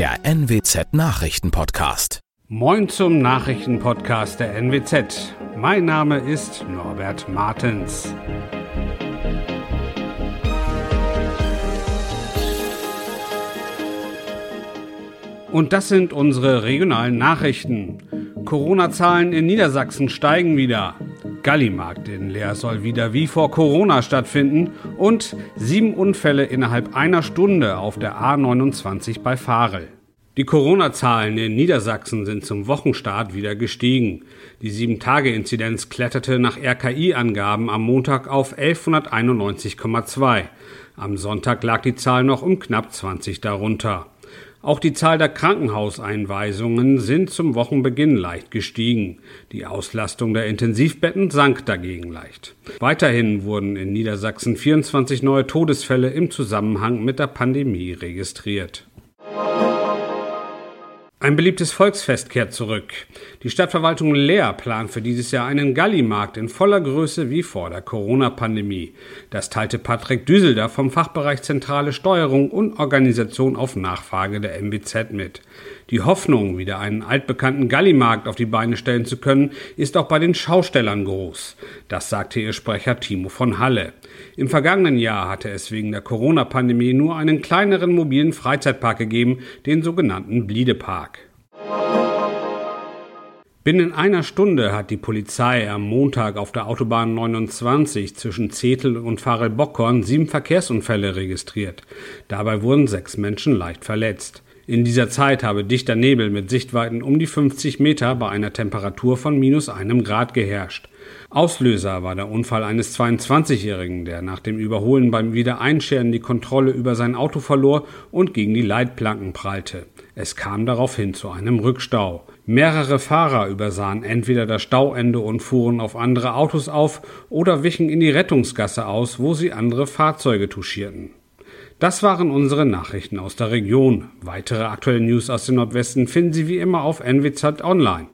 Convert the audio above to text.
der NWZ Nachrichtenpodcast. Moin zum Nachrichtenpodcast der NWZ. Mein Name ist Norbert Martens. Und das sind unsere regionalen Nachrichten. Corona-Zahlen in Niedersachsen steigen wieder. Gallimarkt in Leer soll wieder wie vor Corona stattfinden und sieben Unfälle innerhalb einer Stunde auf der A29 bei Farel. Die Corona-Zahlen in Niedersachsen sind zum Wochenstart wieder gestiegen. Die 7-Tage-Inzidenz kletterte nach RKI-Angaben am Montag auf 1191,2. Am Sonntag lag die Zahl noch um knapp 20 darunter. Auch die Zahl der Krankenhauseinweisungen sind zum Wochenbeginn leicht gestiegen. Die Auslastung der Intensivbetten sank dagegen leicht. Weiterhin wurden in Niedersachsen 24 neue Todesfälle im Zusammenhang mit der Pandemie registriert. Ein beliebtes Volksfest kehrt zurück. Die Stadtverwaltung Leer plant für dieses Jahr einen Gallimarkt in voller Größe wie vor der Corona-Pandemie. Das teilte Patrick Düselder vom Fachbereich Zentrale Steuerung und Organisation auf Nachfrage der MBZ mit. Die Hoffnung, wieder einen altbekannten Gallimarkt auf die Beine stellen zu können, ist auch bei den Schaustellern groß. Das sagte ihr Sprecher Timo von Halle. Im vergangenen Jahr hatte es wegen der Corona-Pandemie nur einen kleineren mobilen Freizeitpark gegeben, den sogenannten Bliedepark. Binnen einer Stunde hat die Polizei am Montag auf der Autobahn 29 zwischen Zetel und Farel-Bockhorn sieben Verkehrsunfälle registriert. Dabei wurden sechs Menschen leicht verletzt. In dieser Zeit habe dichter Nebel mit Sichtweiten um die 50 Meter bei einer Temperatur von minus einem Grad geherrscht. Auslöser war der Unfall eines 22-Jährigen, der nach dem Überholen beim Wiedereinscheren die Kontrolle über sein Auto verlor und gegen die Leitplanken prallte. Es kam daraufhin zu einem Rückstau. Mehrere Fahrer übersahen entweder das Stauende und fuhren auf andere Autos auf oder wichen in die Rettungsgasse aus, wo sie andere Fahrzeuge touchierten. Das waren unsere Nachrichten aus der Region. Weitere aktuelle News aus dem Nordwesten finden Sie wie immer auf NWZ Online.